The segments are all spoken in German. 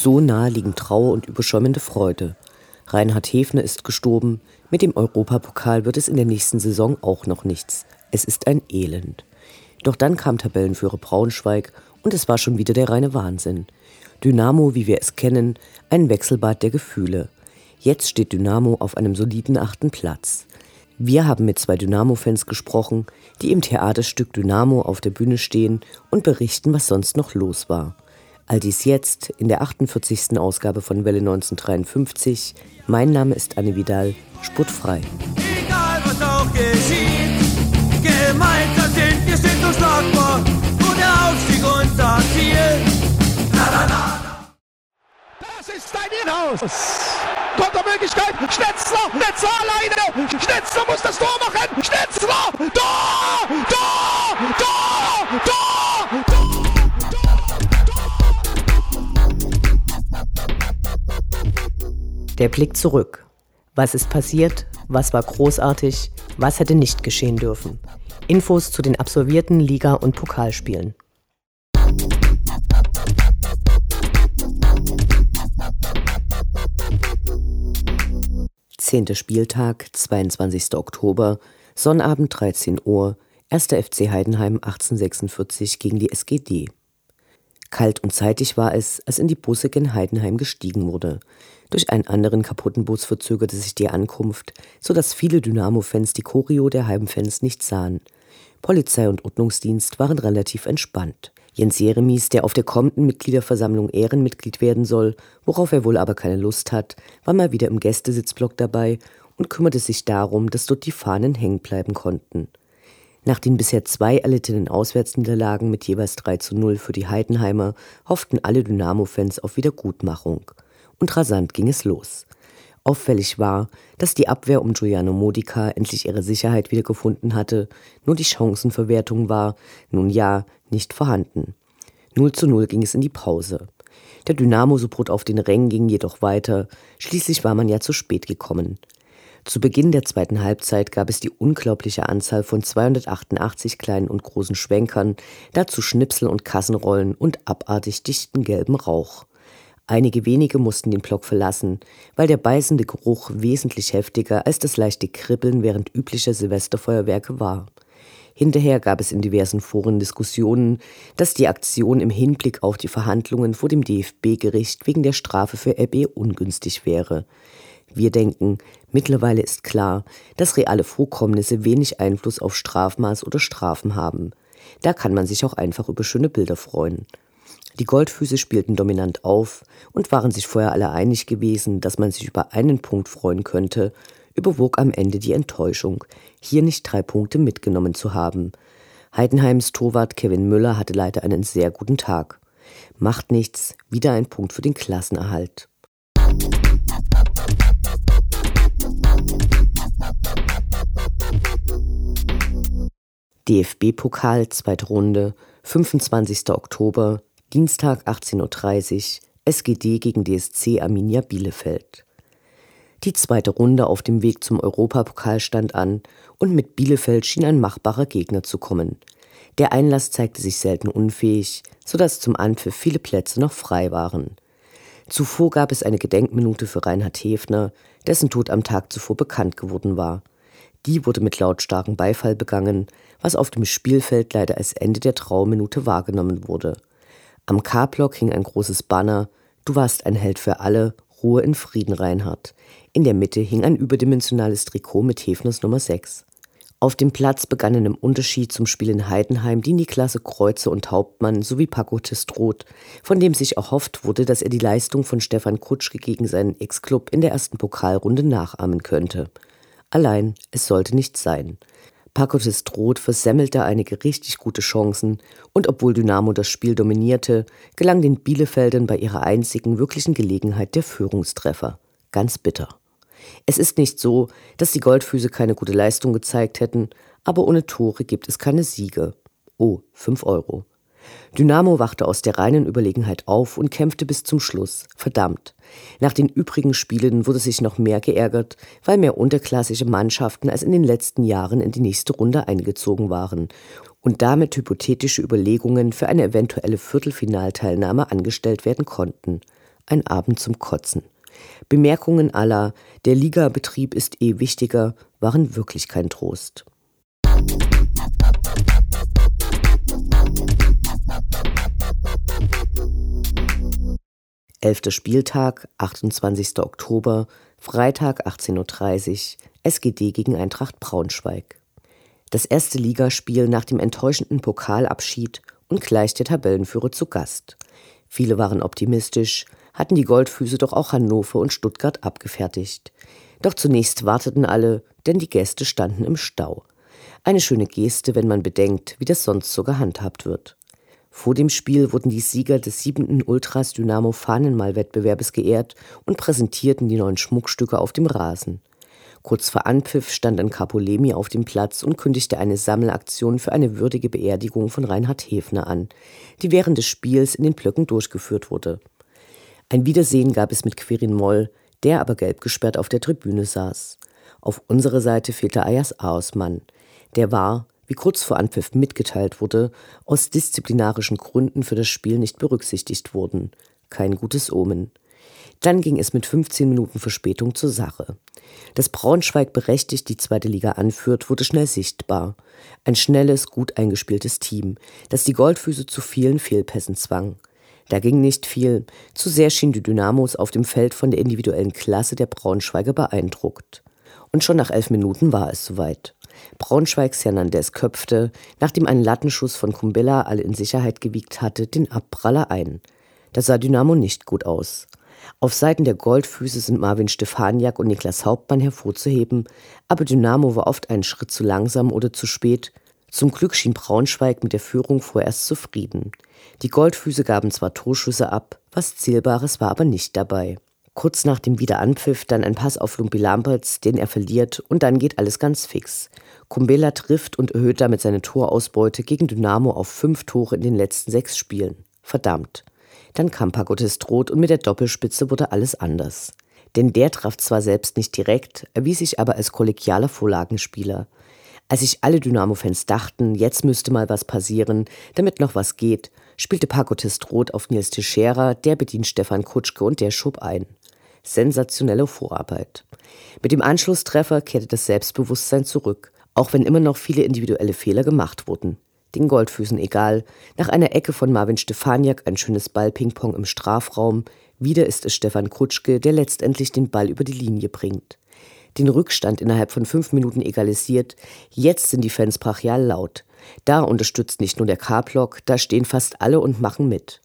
So nah liegen Trauer und überschäumende Freude. Reinhard Hefner ist gestorben. Mit dem Europapokal wird es in der nächsten Saison auch noch nichts. Es ist ein Elend. Doch dann kam Tabellenführer Braunschweig und es war schon wieder der reine Wahnsinn. Dynamo, wie wir es kennen, ein Wechselbad der Gefühle. Jetzt steht Dynamo auf einem soliden achten Platz. Wir haben mit zwei Dynamo-Fans gesprochen, die im Theaterstück Dynamo auf der Bühne stehen und berichten, was sonst noch los war. All dies jetzt in der 48. Ausgabe von Welle 1953. Mein Name ist Anne Vidal, sportfrei. Egal was auch geschieht, gemeinsam sind wir sind unschlagbar und der Aufstieg unser Ziel. Na, na, na. Das ist dein Inhaus. Kontermöglichkeit. Schnetzler. Schnetzler alleine. Schnetzler muss das Tor machen. Schnetzler. Tor. Tor. Tor. Der Blick zurück. Was ist passiert? Was war großartig? Was hätte nicht geschehen dürfen? Infos zu den absolvierten Liga- und Pokalspielen. Zehnter Spieltag, 22. Oktober, Sonnabend 13 Uhr, 1. FC Heidenheim 1846 gegen die SGD. Kalt und zeitig war es, als in die Busse gen Heidenheim gestiegen wurde. Durch einen anderen kaputten Bus verzögerte sich die Ankunft, so dass viele Dynamo-Fans die Choreo der Heimfans nicht sahen. Polizei und Ordnungsdienst waren relativ entspannt. Jens Jeremies, der auf der kommenden Mitgliederversammlung Ehrenmitglied werden soll, worauf er wohl aber keine Lust hat, war mal wieder im Gästesitzblock dabei und kümmerte sich darum, dass dort die Fahnen hängen bleiben konnten. Nach den bisher zwei erlittenen Auswärtsniederlagen mit jeweils 3 zu 0 für die Heidenheimer hofften alle Dynamo-Fans auf Wiedergutmachung. Und rasant ging es los. Auffällig war, dass die Abwehr um Giuliano Modica endlich ihre Sicherheit wiedergefunden hatte, nur die Chancenverwertung war, nun ja, nicht vorhanden. 0 zu 0 ging es in die Pause. Der Dynamo-Support auf den Rängen ging jedoch weiter, schließlich war man ja zu spät gekommen. Zu Beginn der zweiten Halbzeit gab es die unglaubliche Anzahl von 288 kleinen und großen Schwenkern, dazu Schnipsel und Kassenrollen und abartig dichten gelben Rauch. Einige wenige mussten den Block verlassen, weil der beißende Geruch wesentlich heftiger als das leichte Kribbeln während üblicher Silvesterfeuerwerke war. Hinterher gab es in diversen Foren Diskussionen, dass die Aktion im Hinblick auf die Verhandlungen vor dem DFB-Gericht wegen der Strafe für Ebbe ungünstig wäre. Wir denken, mittlerweile ist klar, dass reale Vorkommnisse wenig Einfluss auf Strafmaß oder Strafen haben. Da kann man sich auch einfach über schöne Bilder freuen. Die Goldfüße spielten dominant auf und waren sich vorher alle einig gewesen, dass man sich über einen Punkt freuen könnte, überwog am Ende die Enttäuschung, hier nicht drei Punkte mitgenommen zu haben. Heidenheims Torwart Kevin Müller hatte leider einen sehr guten Tag. Macht nichts, wieder ein Punkt für den Klassenerhalt. DFB-Pokal, zweite Runde, 25. Oktober, Dienstag 18.30 Uhr, SGD gegen DSC Arminia Bielefeld. Die zweite Runde auf dem Weg zum Europapokal stand an und mit Bielefeld schien ein machbarer Gegner zu kommen. Der Einlass zeigte sich selten unfähig, sodass zum Anpfiff viele Plätze noch frei waren. Zuvor gab es eine Gedenkminute für Reinhard Hefner, dessen Tod am Tag zuvor bekannt geworden war. Die wurde mit lautstarkem Beifall begangen, was auf dem Spielfeld leider als Ende der Trauerminute wahrgenommen wurde. Am K-Block hing ein großes Banner Du warst ein Held für alle, Ruhe in Frieden, Reinhard. In der Mitte hing ein überdimensionales Trikot mit Hefners Nummer 6. Auf dem Platz begannen im Unterschied zum Spiel in Heidenheim die Niklasse Kreuze und Hauptmann sowie Paco Testroth, von dem sich erhofft wurde, dass er die Leistung von Stefan Kutschke gegen seinen Ex-Club in der ersten Pokalrunde nachahmen könnte. Allein, es sollte nicht sein. Paco Testroth versemmelte einige richtig gute Chancen und obwohl Dynamo das Spiel dominierte, gelang den Bielefeldern bei ihrer einzigen wirklichen Gelegenheit der Führungstreffer. Ganz bitter. Es ist nicht so, dass die Goldfüße keine gute Leistung gezeigt hätten, aber ohne Tore gibt es keine Siege. Oh, 5 Euro. Dynamo wachte aus der reinen Überlegenheit auf und kämpfte bis zum Schluss. Verdammt. Nach den übrigen Spielen wurde sich noch mehr geärgert, weil mehr unterklassische Mannschaften als in den letzten Jahren in die nächste Runde eingezogen waren und damit hypothetische Überlegungen für eine eventuelle Viertelfinalteilnahme angestellt werden konnten. Ein Abend zum Kotzen. Bemerkungen aller, der Ligabetrieb ist eh wichtiger, waren wirklich kein Trost. Elfter Spieltag, 28. Oktober, Freitag 18.30 Uhr, SGD gegen Eintracht Braunschweig. Das erste Ligaspiel nach dem enttäuschenden Pokalabschied und gleich der Tabellenführer zu Gast. Viele waren optimistisch, hatten die Goldfüße doch auch Hannover und Stuttgart abgefertigt. Doch zunächst warteten alle, denn die Gäste standen im Stau. Eine schöne Geste, wenn man bedenkt, wie das sonst so gehandhabt wird. Vor dem Spiel wurden die Sieger des siebenten Ultras Dynamo Fahnenmal-Wettbewerbes geehrt und präsentierten die neuen Schmuckstücke auf dem Rasen. Kurz vor Anpfiff stand ein Capolemi auf dem Platz und kündigte eine Sammelaktion für eine würdige Beerdigung von Reinhard Hefner an, die während des Spiels in den Blöcken durchgeführt wurde. Ein Wiedersehen gab es mit Quirin Moll, der aber gelb gesperrt auf der Tribüne saß. Auf unserer Seite fehlte Ayas Aosmann. Der war, wie kurz vor Anpfiff mitgeteilt wurde, aus disziplinarischen Gründen für das Spiel nicht berücksichtigt wurden. Kein gutes Omen. Dann ging es mit 15 Minuten Verspätung zur Sache. Dass Braunschweig berechtigt die zweite Liga anführt, wurde schnell sichtbar. Ein schnelles, gut eingespieltes Team, das die Goldfüße zu vielen Fehlpässen zwang. Da ging nicht viel. Zu sehr schien die Dynamos auf dem Feld von der individuellen Klasse der Braunschweiger beeindruckt. Und schon nach elf Minuten war es soweit. Braunschweigs Hernandez köpfte, nachdem ein Lattenschuss von Kumbella alle in Sicherheit gewiegt hatte, den Abpraller ein. Das sah Dynamo nicht gut aus. Auf Seiten der Goldfüße sind Marvin Stefaniak und Niklas Hauptmann hervorzuheben, aber Dynamo war oft einen Schritt zu langsam oder zu spät. Zum Glück schien Braunschweig mit der Führung vorerst zufrieden. Die Goldfüße gaben zwar Torschüsse ab, was Zählbares war aber nicht dabei. Kurz nach dem Wiederanpfiff dann ein Pass auf Lumpi Lamberts, den er verliert, und dann geht alles ganz fix. Kumbela trifft und erhöht damit seine Torausbeute gegen Dynamo auf fünf Tore in den letzten sechs Spielen. Verdammt. Dann kam Pagotes Droht und mit der Doppelspitze wurde alles anders. Denn der traf zwar selbst nicht direkt, erwies sich aber als kollegialer Vorlagenspieler. Als sich alle Dynamo-Fans dachten, jetzt müsste mal was passieren, damit noch was geht, spielte Paco Testroth auf Nils Teixeira, der bedient Stefan Kutschke und der schob ein. Sensationelle Vorarbeit. Mit dem Anschlusstreffer kehrte das Selbstbewusstsein zurück, auch wenn immer noch viele individuelle Fehler gemacht wurden. Den Goldfüßen egal, nach einer Ecke von Marvin Stefaniak ein schönes Ballpingpong im Strafraum, wieder ist es Stefan Kutschke, der letztendlich den Ball über die Linie bringt den Rückstand innerhalb von fünf Minuten egalisiert. Jetzt sind die Fans brachial laut. Da unterstützt nicht nur der K-Block, da stehen fast alle und machen mit.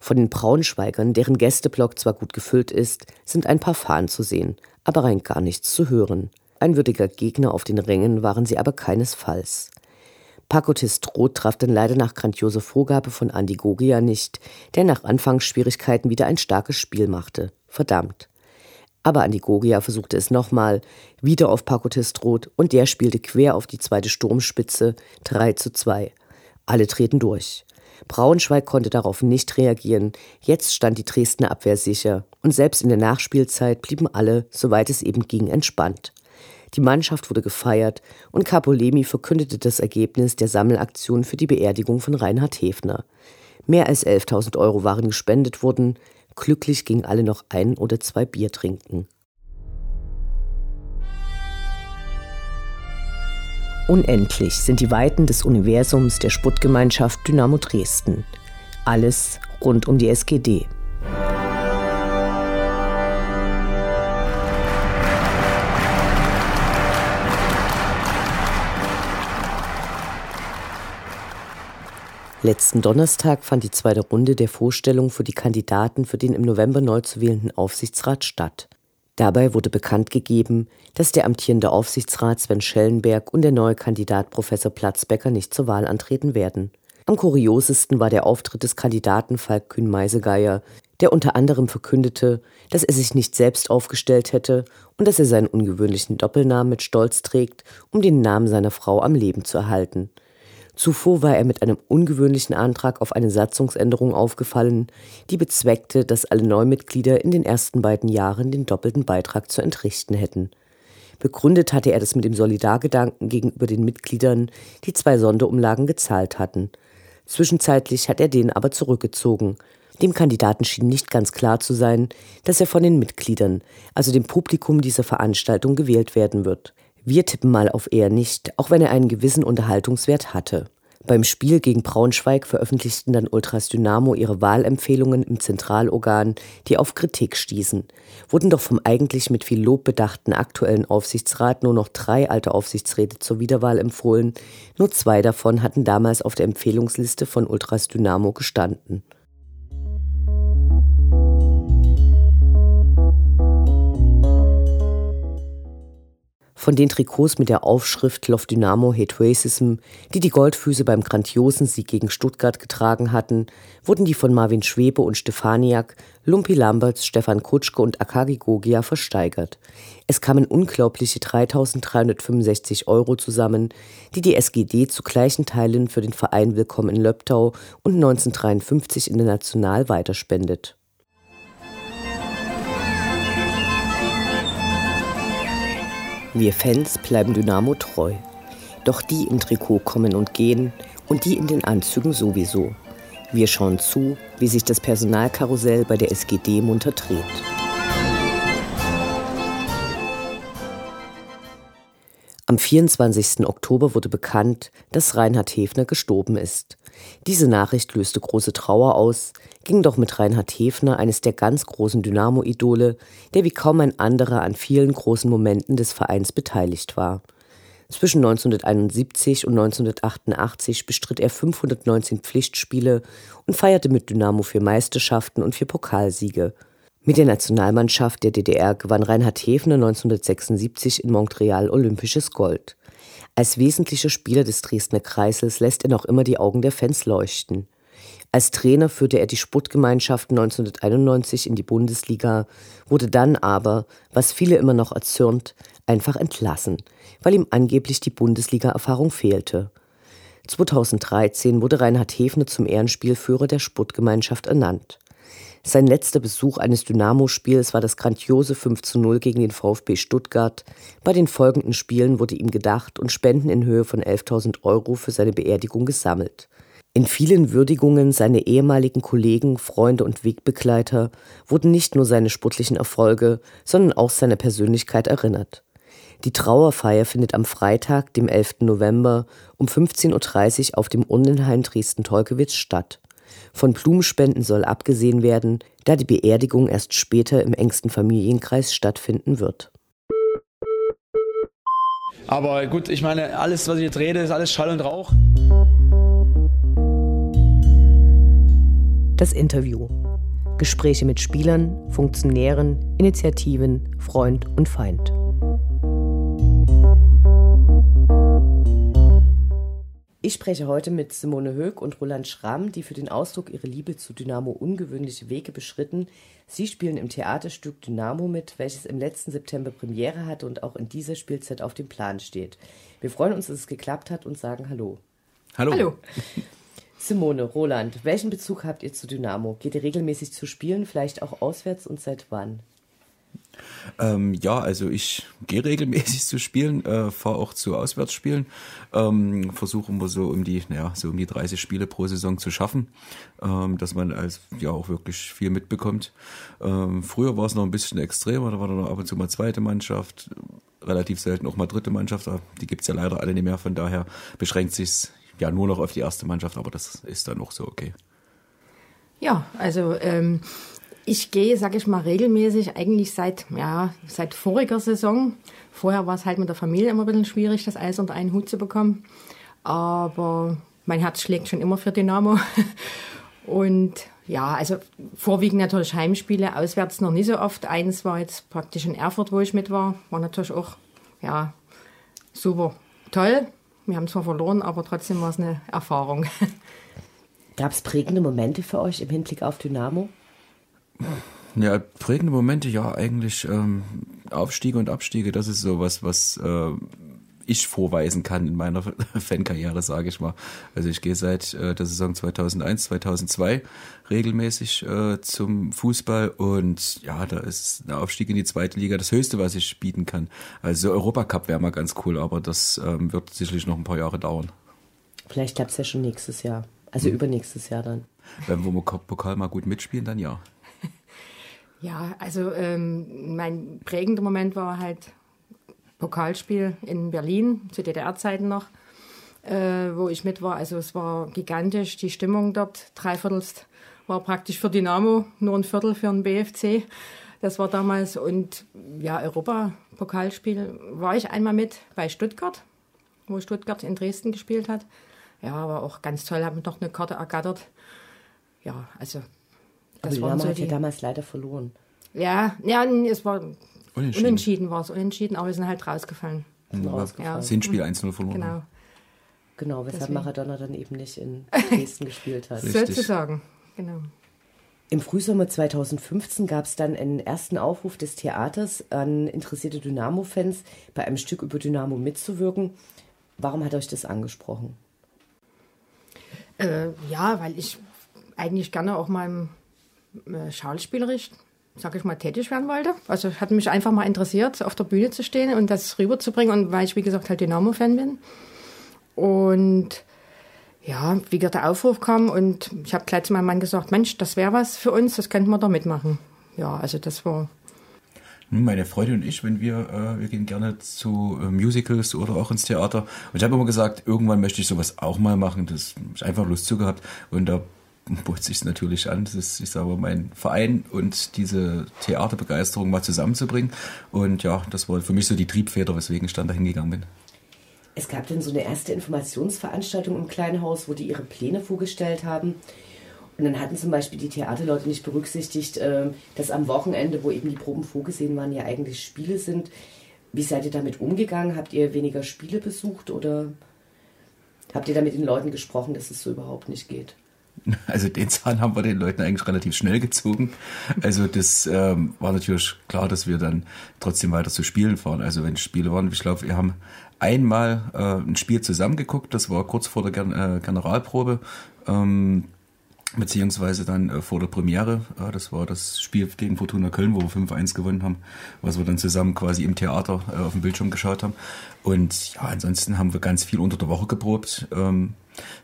Von den Braunschweigern, deren Gästeblock zwar gut gefüllt ist, sind ein paar Fahnen zu sehen, aber rein gar nichts zu hören. Ein würdiger Gegner auf den Rängen waren sie aber keinesfalls. Pakotis Droht traf dann leider nach grandiose Vorgabe von Andi Gogia nicht, der nach Anfangsschwierigkeiten wieder ein starkes Spiel machte. Verdammt. Aber Andi Gogia versuchte es nochmal, wieder auf Paco Testrot und der spielte quer auf die zweite Sturmspitze 3 zu 2. Alle treten durch. Braunschweig konnte darauf nicht reagieren. Jetzt stand die Dresdner Abwehr sicher und selbst in der Nachspielzeit blieben alle, soweit es eben ging, entspannt. Die Mannschaft wurde gefeiert und Capolemi verkündete das Ergebnis der Sammelaktion für die Beerdigung von Reinhard Hefner. Mehr als 11.000 Euro waren gespendet worden. Glücklich gingen alle noch ein oder zwei Bier trinken. Unendlich sind die Weiten des Universums der Sputtgemeinschaft Dynamo Dresden. Alles rund um die SGD. Letzten Donnerstag fand die zweite Runde der Vorstellung für die Kandidaten für den im November neu zu wählenden Aufsichtsrat statt. Dabei wurde bekannt gegeben, dass der amtierende Aufsichtsrat Sven Schellenberg und der neue Kandidat Professor Platzbecker nicht zur Wahl antreten werden. Am kuriosesten war der Auftritt des Kandidaten Falk Kühn-Meisegeier, der unter anderem verkündete, dass er sich nicht selbst aufgestellt hätte und dass er seinen ungewöhnlichen Doppelnamen mit Stolz trägt, um den Namen seiner Frau am Leben zu erhalten. Zuvor war er mit einem ungewöhnlichen Antrag auf eine Satzungsänderung aufgefallen, die bezweckte, dass alle Neumitglieder in den ersten beiden Jahren den doppelten Beitrag zu entrichten hätten. Begründet hatte er das mit dem Solidargedanken gegenüber den Mitgliedern, die zwei Sonderumlagen gezahlt hatten. Zwischenzeitlich hat er den aber zurückgezogen. Dem Kandidaten schien nicht ganz klar zu sein, dass er von den Mitgliedern, also dem Publikum dieser Veranstaltung, gewählt werden wird. Wir tippen mal auf eher nicht, auch wenn er einen gewissen Unterhaltungswert hatte. Beim Spiel gegen Braunschweig veröffentlichten dann Ultras Dynamo ihre Wahlempfehlungen im Zentralorgan, die auf Kritik stießen. Wurden doch vom eigentlich mit viel Lob bedachten aktuellen Aufsichtsrat nur noch drei alte Aufsichtsräte zur Wiederwahl empfohlen, nur zwei davon hatten damals auf der Empfehlungsliste von Ultras Dynamo gestanden. Von den Trikots mit der Aufschrift Love Dynamo Hate Racism, die die Goldfüße beim grandiosen Sieg gegen Stuttgart getragen hatten, wurden die von Marvin Schwebe und Stefaniak, Lumpi Lamberts, Stefan Kutschke und Akagi Gogia versteigert. Es kamen unglaubliche 3.365 Euro zusammen, die die SGD zu gleichen Teilen für den Verein Willkommen in Löbtau und 1953 international weiterspendet. Wir Fans bleiben Dynamo treu. Doch die im Trikot kommen und gehen und die in den Anzügen sowieso. Wir schauen zu, wie sich das Personalkarussell bei der SGD munter dreht. Am 24. Oktober wurde bekannt, dass Reinhard Hefner gestorben ist. Diese Nachricht löste große Trauer aus, ging doch mit Reinhard Hefner, eines der ganz großen Dynamo-Idole, der wie kaum ein anderer an vielen großen Momenten des Vereins beteiligt war. Zwischen 1971 und 1988 bestritt er 519 Pflichtspiele und feierte mit Dynamo vier Meisterschaften und vier Pokalsiege. Mit der Nationalmannschaft der DDR gewann Reinhard Hefner 1976 in Montreal olympisches Gold. Als wesentlicher Spieler des Dresdner Kreisels lässt er noch immer die Augen der Fans leuchten. Als Trainer führte er die Sputtgemeinschaft 1991 in die Bundesliga, wurde dann aber, was viele immer noch erzürnt, einfach entlassen, weil ihm angeblich die Bundesliga-Erfahrung fehlte. 2013 wurde Reinhard Hefner zum Ehrenspielführer der Sputtgemeinschaft ernannt. Sein letzter Besuch eines Dynamo-Spiels war das grandiose 5 zu 0 gegen den VfB Stuttgart. Bei den folgenden Spielen wurde ihm gedacht und Spenden in Höhe von 11.000 Euro für seine Beerdigung gesammelt. In vielen Würdigungen seiner ehemaligen Kollegen, Freunde und Wegbegleiter wurden nicht nur seine sportlichen Erfolge, sondern auch seine Persönlichkeit erinnert. Die Trauerfeier findet am Freitag, dem 11. November um 15.30 Uhr auf dem Urnenhain Dresden-Tolkewitz statt. Von Blumenspenden soll abgesehen werden, da die Beerdigung erst später im engsten Familienkreis stattfinden wird. Aber gut, ich meine, alles, was ich jetzt rede, ist alles Schall und Rauch. Das Interview. Gespräche mit Spielern, Funktionären, Initiativen, Freund und Feind. Ich spreche heute mit Simone Höck und Roland Schramm, die für den Ausdruck ihrer Liebe zu Dynamo ungewöhnliche Wege beschritten. Sie spielen im Theaterstück Dynamo mit, welches im letzten September Premiere hatte und auch in dieser Spielzeit auf dem Plan steht. Wir freuen uns, dass es geklappt hat und sagen Hallo. Hallo. Hallo. Simone, Roland, welchen Bezug habt ihr zu Dynamo? Geht ihr regelmäßig zu spielen, vielleicht auch auswärts und seit wann? Ähm, ja, also ich gehe regelmäßig zu Spielen, äh, fahre auch zu Auswärtsspielen, ähm, versuche immer so um die, naja, so um die 30 Spiele pro Saison zu schaffen, ähm, dass man als ja auch wirklich viel mitbekommt. Ähm, früher war es noch ein bisschen extremer, da war dann ab und zu mal zweite Mannschaft, relativ selten auch mal dritte Mannschaft, die gibt's ja leider alle nicht mehr, von daher beschränkt sich's ja nur noch auf die erste Mannschaft, aber das ist dann auch so okay. Ja, also ähm, ich gehe, sag ich mal, regelmäßig eigentlich seit, ja, seit voriger Saison. Vorher war es halt mit der Familie immer ein bisschen schwierig, das Eis unter einen Hut zu bekommen. Aber mein Herz schlägt schon immer für Dynamo. Und ja, also vorwiegend natürlich Heimspiele, auswärts noch nicht so oft. Eins war jetzt praktisch in Erfurt, wo ich mit war. War natürlich auch, ja, super toll. Wir haben zwar verloren, aber trotzdem war es eine Erfahrung. Gab es prägende Momente für euch im Hinblick auf Dynamo? Ja, prägende Momente, ja, eigentlich ähm, Aufstiege und Abstiege, das ist so was, was äh, ich vorweisen kann in meiner Fankarriere, sage ich mal. Also ich gehe seit äh, der Saison 2001, 2002 regelmäßig äh, zum Fußball und ja, da ist ein Aufstieg in die zweite Liga das Höchste, was ich bieten kann. Also Europacup wäre mal ganz cool, aber das ähm, wird sicherlich noch ein paar Jahre dauern. Vielleicht klappt es ja schon nächstes Jahr, also hm. übernächstes Jahr dann. Wenn wir Pokal mal gut mitspielen, dann ja. Ja, also ähm, mein prägender Moment war halt Pokalspiel in Berlin, zu DDR-Zeiten noch, äh, wo ich mit war. Also es war gigantisch, die Stimmung dort, dreiviertelst war praktisch für Dynamo, nur ein Viertel für den BFC. Das war damals und ja, Europa-Pokalspiel war ich einmal mit bei Stuttgart, wo Stuttgart in Dresden gespielt hat. Ja, war auch ganz toll, haben noch eine Karte ergattert. Ja, also das Aber Dynamo so hat ja damals leider verloren. Ja, ja, es war unentschieden, unentschieden war es, unentschieden, aber wir sind halt rausgefallen. Mhm, ja. Sind 1-0 verloren. Genau. Genau, weshalb Deswegen. Maradona dann eben nicht in Dresden gespielt hat. Sozusagen, genau. Im Frühsommer 2015 gab es dann einen ersten Aufruf des Theaters an interessierte Dynamo-Fans, bei einem Stück über Dynamo mitzuwirken. Warum hat euch das angesprochen? Äh, ja, weil ich eigentlich gerne auch mal im äh, schauspielerisch, sag ich mal, tätig werden wollte. Also hat mich einfach mal interessiert, auf der Bühne zu stehen und das rüberzubringen. Und weil ich, wie gesagt, halt Dynamo-Fan bin. Und ja, wie gesagt, der Aufruf kam und ich habe gleich zu meinem Mann gesagt, Mensch, das wäre was für uns, das könnten wir da mitmachen. Ja, also das war meine Freundin und ich, wenn wir, äh, wir gehen gerne zu äh, Musicals oder auch ins Theater. Und ich habe immer gesagt, irgendwann möchte ich sowas auch mal machen. Das ich einfach Lust zu gehabt. Und da bot sich natürlich an, das ist, ich sage mal, mein Verein und diese Theaterbegeisterung mal zusammenzubringen. Und ja, das war für mich so die Triebfeder, weswegen ich dann dahin gegangen bin. Es gab dann so eine erste Informationsveranstaltung im kleinen Haus, wo die ihre Pläne vorgestellt haben. Und dann hatten zum Beispiel die Theaterleute nicht berücksichtigt, äh, dass am Wochenende, wo eben die Proben vorgesehen waren, ja eigentlich Spiele sind. Wie seid ihr damit umgegangen? Habt ihr weniger Spiele besucht oder habt ihr da mit den Leuten gesprochen, dass es so überhaupt nicht geht? Also den Zahn haben wir den Leuten eigentlich relativ schnell gezogen. Also das ähm, war natürlich klar, dass wir dann trotzdem weiter zu Spielen fahren. Also wenn Spiele waren, ich glaube, wir haben einmal äh, ein Spiel zusammengeguckt, das war kurz vor der Gen äh, Generalprobe. Ähm, beziehungsweise dann äh, vor der Premiere. Äh, das war das Spiel gegen Fortuna Köln, wo wir 5-1 gewonnen haben, was wir dann zusammen quasi im Theater äh, auf dem Bildschirm geschaut haben. Und ja, ansonsten haben wir ganz viel unter der Woche geprobt. Ähm,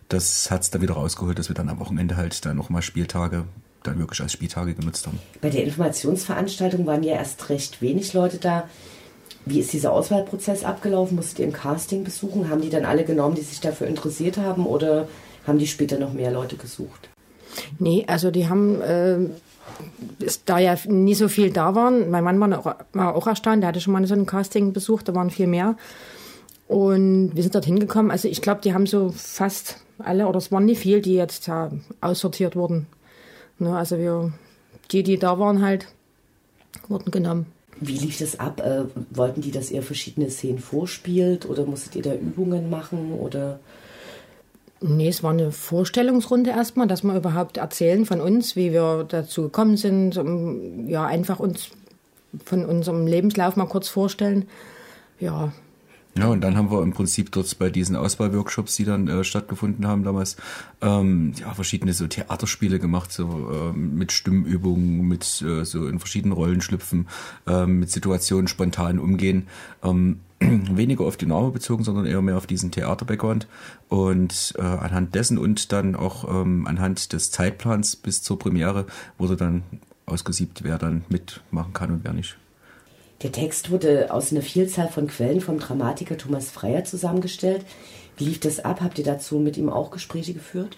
das hat's dann wieder rausgeholt, dass wir dann am Wochenende halt dann nochmal Spieltage dann wirklich als Spieltage genutzt haben. Bei der Informationsveranstaltung waren ja erst recht wenig Leute da. Wie ist dieser Auswahlprozess abgelaufen? Musstet ihr im Casting besuchen? Haben die dann alle genommen, die sich dafür interessiert haben oder haben die später noch mehr Leute gesucht? Nee, also die haben, äh, da ja nie so viel da waren, mein Mann war auch, war auch erstaunt, der hatte schon mal so ein Casting besucht, da waren viel mehr. Und wir sind dort hingekommen. Also ich glaube, die haben so fast alle, oder es waren nicht viel, die jetzt ja, aussortiert wurden. Ne, also wir, die, die da waren halt, wurden genommen. Wie lief das ab? Äh, wollten die, dass ihr verschiedene Szenen vorspielt oder musstet ihr da Übungen machen oder? Nee, es war eine Vorstellungsrunde erstmal, dass wir überhaupt erzählen von uns, wie wir dazu gekommen sind, um, ja, einfach uns von unserem Lebenslauf mal kurz vorstellen. Ja, Ja, und dann haben wir im Prinzip dort bei diesen Auswahlworkshops, die dann äh, stattgefunden haben damals, ähm, ja, verschiedene so Theaterspiele gemacht, so ähm, mit Stimmübungen, mit äh, so in verschiedenen Rollen schlüpfen, ähm, mit Situationen spontan umgehen. Ähm, weniger auf Dynamo bezogen, sondern eher mehr auf diesen Theater-Background. Und äh, anhand dessen und dann auch ähm, anhand des Zeitplans bis zur Premiere wurde dann ausgesiebt, wer dann mitmachen kann und wer nicht. Der Text wurde aus einer Vielzahl von Quellen vom Dramatiker Thomas Freier zusammengestellt. Wie lief das ab? Habt ihr dazu mit ihm auch Gespräche geführt?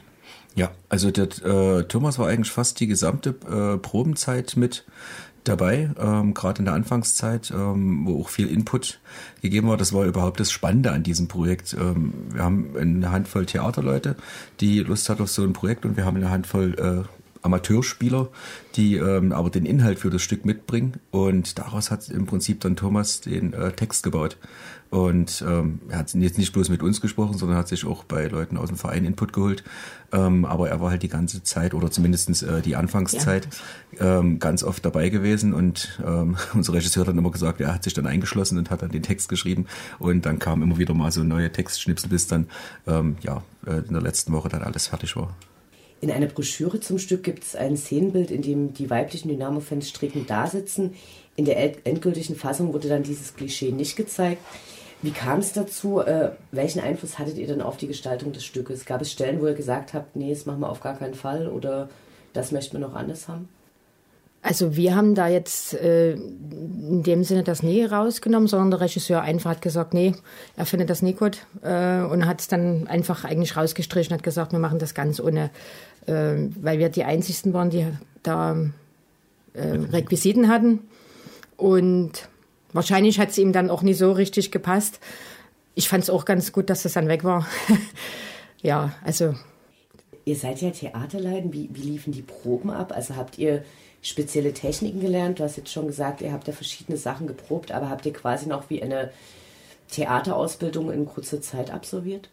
Ja, also der äh, Thomas war eigentlich fast die gesamte äh, Probenzeit mit dabei, ähm, gerade in der Anfangszeit, ähm, wo auch viel Input gegeben war. Das war überhaupt das Spannende an diesem Projekt. Ähm, wir haben eine Handvoll Theaterleute, die Lust hat auf so ein Projekt und wir haben eine Handvoll äh, Amateurspieler, die ähm, aber den Inhalt für das Stück mitbringen. Und daraus hat im Prinzip dann Thomas den äh, Text gebaut. Und ähm, er hat jetzt nicht bloß mit uns gesprochen, sondern hat sich auch bei Leuten aus dem Verein Input geholt. Ähm, aber er war halt die ganze Zeit oder zumindest äh, die Anfangszeit ja. ähm, ganz oft dabei gewesen. Und ähm, unser Regisseur hat dann immer gesagt, er hat sich dann eingeschlossen und hat dann den Text geschrieben. Und dann kam immer wieder mal so neue Textschnipsel, bis dann ähm, ja äh, in der letzten Woche dann alles fertig war. In einer Broschüre zum Stück gibt es ein Szenenbild, in dem die weiblichen Dynamo-Fans strickend dasitzen. In der endgültigen Fassung wurde dann dieses Klischee nicht gezeigt. Wie kam es dazu? Äh, welchen Einfluss hattet ihr dann auf die Gestaltung des Stückes? Gab es Stellen, wo ihr gesagt habt, nee, das machen wir auf gar keinen Fall oder das möchten wir noch anders haben? Also wir haben da jetzt äh, in dem Sinne das nie rausgenommen, sondern der Regisseur einfach hat gesagt, nee, er findet das nie gut äh, und hat es dann einfach eigentlich rausgestrichen, hat gesagt, wir machen das ganz ohne, äh, weil wir die Einzigen waren, die da äh, Requisiten hatten und wahrscheinlich hat es ihm dann auch nie so richtig gepasst. Ich fand es auch ganz gut, dass das dann weg war. ja, also. Ihr seid ja Theaterleiden, wie, wie liefen die Proben ab? Also habt ihr spezielle Techniken gelernt? Du hast jetzt schon gesagt, ihr habt ja verschiedene Sachen geprobt, aber habt ihr quasi noch wie eine Theaterausbildung in kurzer Zeit absolviert?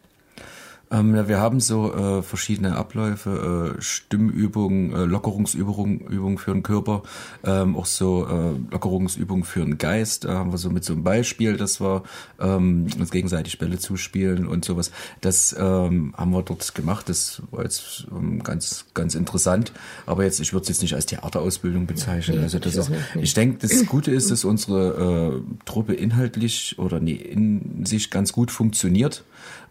Ähm, ja, wir haben so äh, verschiedene Abläufe, äh, Stimmübungen, äh, Lockerungsübungen Übungen für den Körper, ähm, auch so äh, Lockerungsübungen für den Geist. Da haben wir so mit so einem Beispiel, dass wir ähm, uns gegenseitig Bälle zuspielen und sowas. Das ähm, haben wir dort gemacht. Das war jetzt ähm, ganz, ganz interessant. Aber jetzt, ich würde es jetzt nicht als Theaterausbildung bezeichnen. also das ist, ich denke, das Gute ist, dass unsere äh, Truppe inhaltlich oder nee, in sich ganz gut funktioniert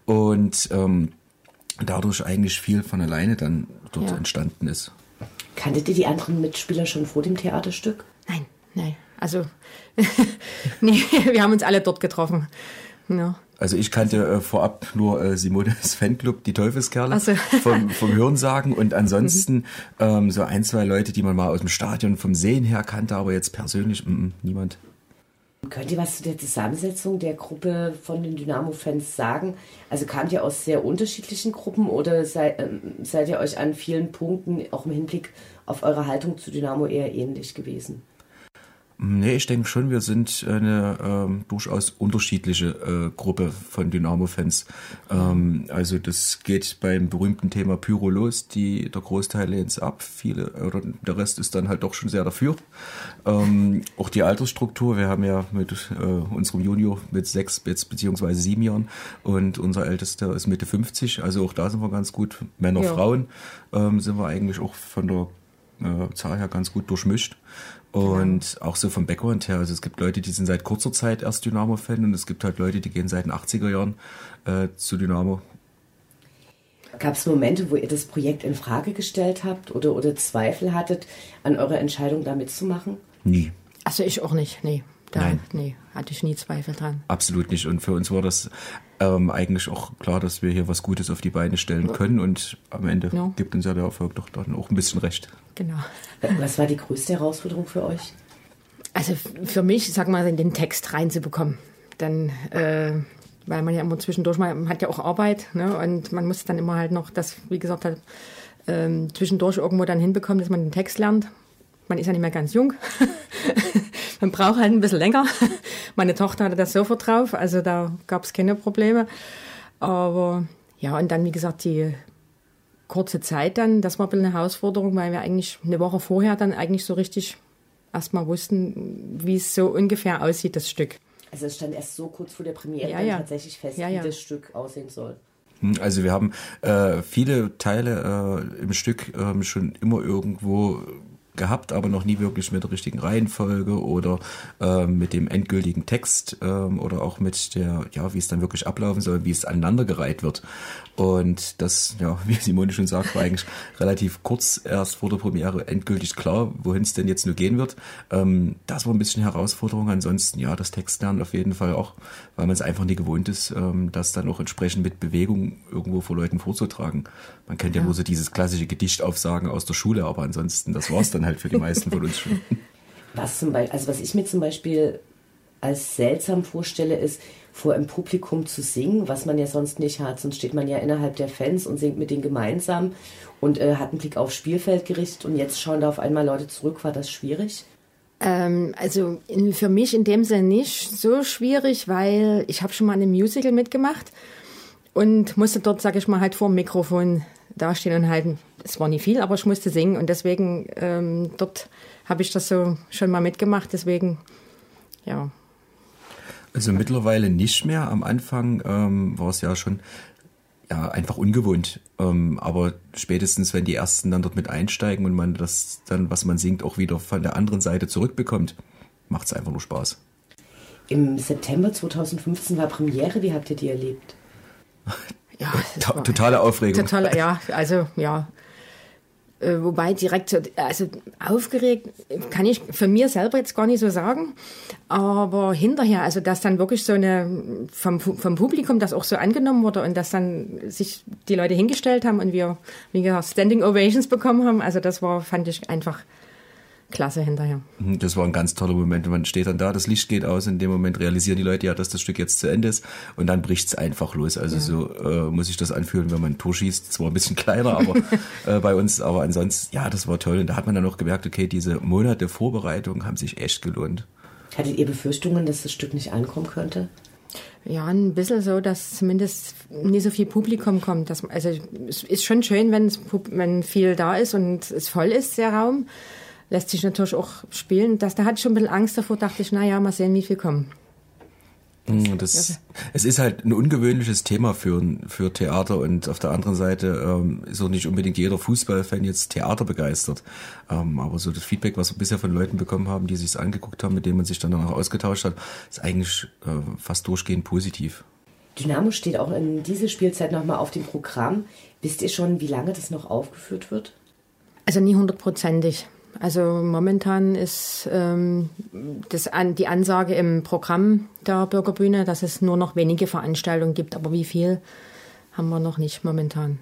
und ähm, dadurch eigentlich viel von alleine dann dort ja. entstanden ist. Kanntet ihr die anderen Mitspieler schon vor dem Theaterstück? Nein, nein. Also, nee, wir haben uns alle dort getroffen. Ja. Also ich kannte äh, vorab nur äh, Simones Fanclub, die Teufelskerle, so. vom, vom Hörensagen und ansonsten mhm. ähm, so ein, zwei Leute, die man mal aus dem Stadion vom Sehen her kannte, aber jetzt persönlich m mm, -m, mm, niemand. Könnt ihr was zu der Zusammensetzung der Gruppe von den Dynamo-Fans sagen? Also kamt ihr aus sehr unterschiedlichen Gruppen oder seid, ähm, seid ihr euch an vielen Punkten auch im Hinblick auf eure Haltung zu Dynamo eher ähnlich gewesen? Nee, ich denke schon, wir sind eine ähm, durchaus unterschiedliche äh, Gruppe von Dynamo-Fans. Ähm, also das geht beim berühmten Thema Pyro los, die der Großteil lehnt es ab, viele oder der Rest ist dann halt doch schon sehr dafür. Ähm, auch die Altersstruktur, wir haben ja mit äh, unserem Junior mit sechs jetzt beziehungsweise sieben Jahren und unser Ältester ist Mitte 50, also auch da sind wir ganz gut. Männer, ja. Frauen ähm, sind wir eigentlich auch von der äh, Zahl her ganz gut durchmischt. Und genau. auch so vom Background her, also es gibt Leute, die sind seit kurzer Zeit erst Dynamo-Fan und es gibt halt Leute, die gehen seit den 80er Jahren äh, zu Dynamo. Gab es Momente, wo ihr das Projekt in Frage gestellt habt oder, oder Zweifel hattet an eurer Entscheidung, da mitzumachen? Nie. Also ich auch nicht, nee. Da, Nein. Nee, hatte ich nie Zweifel dran. Absolut nicht. Und für uns war das ähm, eigentlich auch klar, dass wir hier was Gutes auf die Beine stellen können. Und am Ende ja. gibt uns ja der Erfolg doch dann auch ein bisschen recht. Genau. Was war die größte Herausforderung für euch? Also für mich, sag mal, in den Text reinzubekommen. Dann, äh, weil man ja immer zwischendurch, man hat ja auch Arbeit ne? und man muss dann immer halt noch das, wie gesagt, halt, äh, zwischendurch irgendwo dann hinbekommen, dass man den Text lernt. Man ist ja nicht mehr ganz jung. man braucht halt ein bisschen länger. Meine Tochter hatte das sofort drauf, also da gab es keine Probleme. Aber ja, und dann, wie gesagt, die kurze Zeit dann, das war ein bisschen eine Herausforderung, weil wir eigentlich eine Woche vorher dann eigentlich so richtig erstmal wussten, wie es so ungefähr aussieht, das Stück. Also es stand erst so kurz vor der Premiere Ja, dann ja. tatsächlich fest, Ja, wie ja. das Stück aussehen soll. Hm, Also wir haben äh, viele Teile äh, im Stück ähm, schon immer irgendwo gehabt, aber noch nie wirklich mit der richtigen Reihenfolge oder ähm, mit dem endgültigen Text ähm, oder auch mit der, ja, wie es dann wirklich ablaufen soll, wie es aneinandergereiht wird. Und das, ja, wie Simone schon sagt, war eigentlich relativ kurz erst vor der Premiere endgültig klar, wohin es denn jetzt nur gehen wird. Ähm, das war ein bisschen Herausforderung. Ansonsten, ja, das Textlernen auf jeden Fall auch, weil man es einfach nie gewohnt ist, ähm, das dann auch entsprechend mit Bewegung irgendwo vor Leuten vorzutragen. Man kennt ja, nur so dieses klassische Gedichtaufsagen aus der Schule, aber ansonsten, das war es dann halt für die meisten von uns schon. Was zum Beispiel, also was ich mir zum Beispiel als seltsam vorstelle, ist, vor einem Publikum zu singen, was man ja sonst nicht hat. Sonst steht man ja innerhalb der Fans und singt mit denen gemeinsam und äh, hat einen Blick aufs Spielfeld gerichtet und jetzt schauen da auf einmal Leute zurück. War das schwierig? Ähm, also in, für mich in dem Sinne nicht so schwierig, weil ich habe schon mal in einem Musical mitgemacht und musste dort, sage ich mal, halt vor dem Mikrofon dastehen und halten. Es war nicht viel, aber ich musste singen und deswegen ähm, dort habe ich das so schon mal mitgemacht. Deswegen, ja, Also mittlerweile nicht mehr. Am Anfang ähm, war es ja schon ja, einfach ungewohnt. Ähm, aber spätestens, wenn die Ersten dann dort mit einsteigen und man das dann, was man singt, auch wieder von der anderen Seite zurückbekommt, macht es einfach nur Spaß. Im September 2015 war Premiere. Wie habt ihr die erlebt? ja, To war- totale Aufregung. Total, ja, also ja. Äh, Wobei direkt, so, also aufgeregt kann ich für mir selber jetzt gar nicht so sagen, aber hinterher, also dass dann wirklich so eine vom, vom Publikum das auch so angenommen wurde und dass dann sich die Leute hingestellt haben und wir, wie gesagt, Standing Ovations bekommen haben, also das war, fand ich einfach klasse hinterher. Mhm, Das war ein ganz toller Moment. Man steht dann da, das Licht geht aus, in dem Moment realisieren die Leute ja, dass das Stück jetzt zu Ende ist und dann bricht's einfach los. Also so äh, muss ich das anfühlen, wenn man ein Tor schießt. Zwar ein bisschen kleiner, aber äh, bei uns, aber ansonsten, ja, das war toll. Und da hat man dann auch gemerkt, okay, diese Monate Vorbereitung haben sich echt gelohnt. Hattet ihr Befürchtungen, dass das Stück nicht ankommen könnte? Ja, ein bisschen so, dass zumindest nicht so viel Publikum kommt. Dass, also es ist schon schön, es, wenn viel da ist und es voll ist, der Raum. Lässt sich natürlich auch spielen. Das, da hatte ich schon ein bisschen Angst davor, dachte ich, naja, mal sehen, wie viel kommen. Mm, Das, es ist halt ein ungewöhnliches Thema für, für Theater und auf der anderen Seite ähm, ist auch nicht unbedingt jeder Fußballfan jetzt Theater begeistert. Ähm, aber so das Feedback, was wir bisher von Leuten bekommen haben, die sich angeguckt haben, mit denen man sich dann danach ausgetauscht hat, ist eigentlich äh, fast durchgehend positiv. Dynamo steht auch in diese Spielzeit nochmal auf dem Programm. Wisst ihr schon, wie lange das noch aufgeführt wird? Also nie hundertprozentig. Also momentan ist ähm, das an, die Ansage im Programm der Bürgerbühne, dass es nur noch wenige Veranstaltungen gibt. Aber wie viel haben wir noch nicht momentan.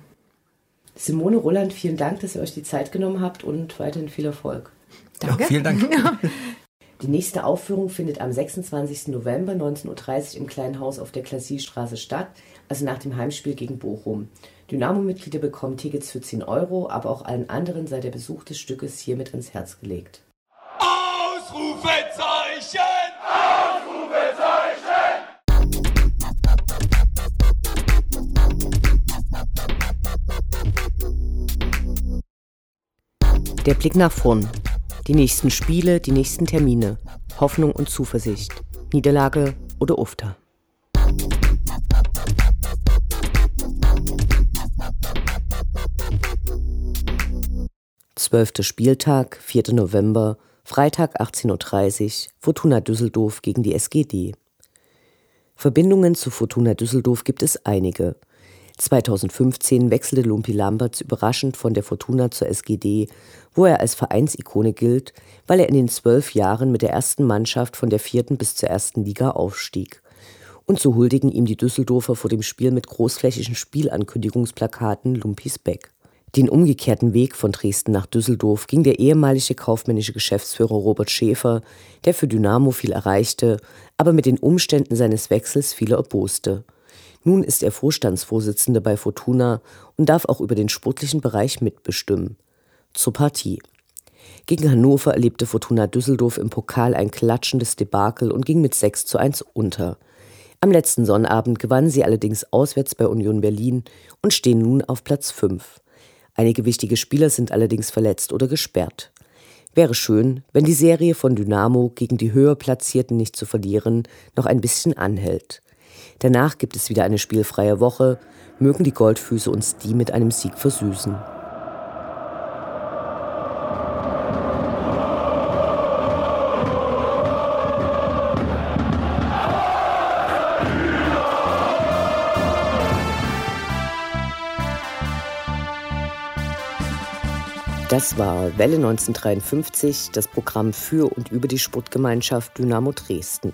Simone Roland, vielen Dank, dass ihr euch die Zeit genommen habt und weiterhin viel Erfolg. Danke. Ja, vielen Dank. Die nächste Aufführung findet am 26. November 19.30 Uhr im kleinen Haus auf der Klassiestraße statt, also nach dem Heimspiel gegen Bochum. Dynamo-Mitglieder bekommen Tickets für 10 Euro, aber auch allen anderen sei der Besuch des Stückes hiermit ins Herz gelegt. Ausrufezeichen! Der Blick nach vorn. Die nächsten Spiele, die nächsten Termine. Hoffnung und Zuversicht. Niederlage oder Ufter. Zwölfter Spieltag, 4. November, Freitag 18.30 Uhr, Fortuna Düsseldorf gegen die SGD. Verbindungen zu Fortuna Düsseldorf gibt es einige. 2015 wechselte Lumpi Lamberts überraschend von der Fortuna zur SGD, wo er als Vereinsikone gilt, weil er in den zwölf Jahren mit der ersten Mannschaft von der vierten bis zur ersten Liga aufstieg. Und so huldigen ihm die Düsseldorfer vor dem Spiel mit großflächigen Spielankündigungsplakaten Lumpis Beck. Den umgekehrten Weg von Dresden nach Düsseldorf ging der ehemalige kaufmännische Geschäftsführer Robert Schäfer, der für Dynamo viel erreichte, aber mit den Umständen seines Wechsels viele erboste. Nun ist er Vorstandsvorsitzender bei Fortuna und darf auch über den sportlichen Bereich mitbestimmen. Zur Partie. Gegen Hannover erlebte Fortuna Düsseldorf im Pokal ein klatschendes Debakel und ging mit 6 zu 1 unter. Am letzten Sonnabend gewannen sie allerdings auswärts bei Union Berlin und stehen nun auf Platz 5. Einige wichtige Spieler sind allerdings verletzt oder gesperrt. Wäre schön, wenn die Serie von Dynamo gegen die höher Platzierten nicht zu verlieren noch ein bisschen anhält. Danach gibt es wieder eine spielfreie Woche, mögen die Goldfüße uns die mit einem Sieg versüßen. Das war Welle 1953, das Programm für und über die Sportgemeinschaft Dynamo Dresden.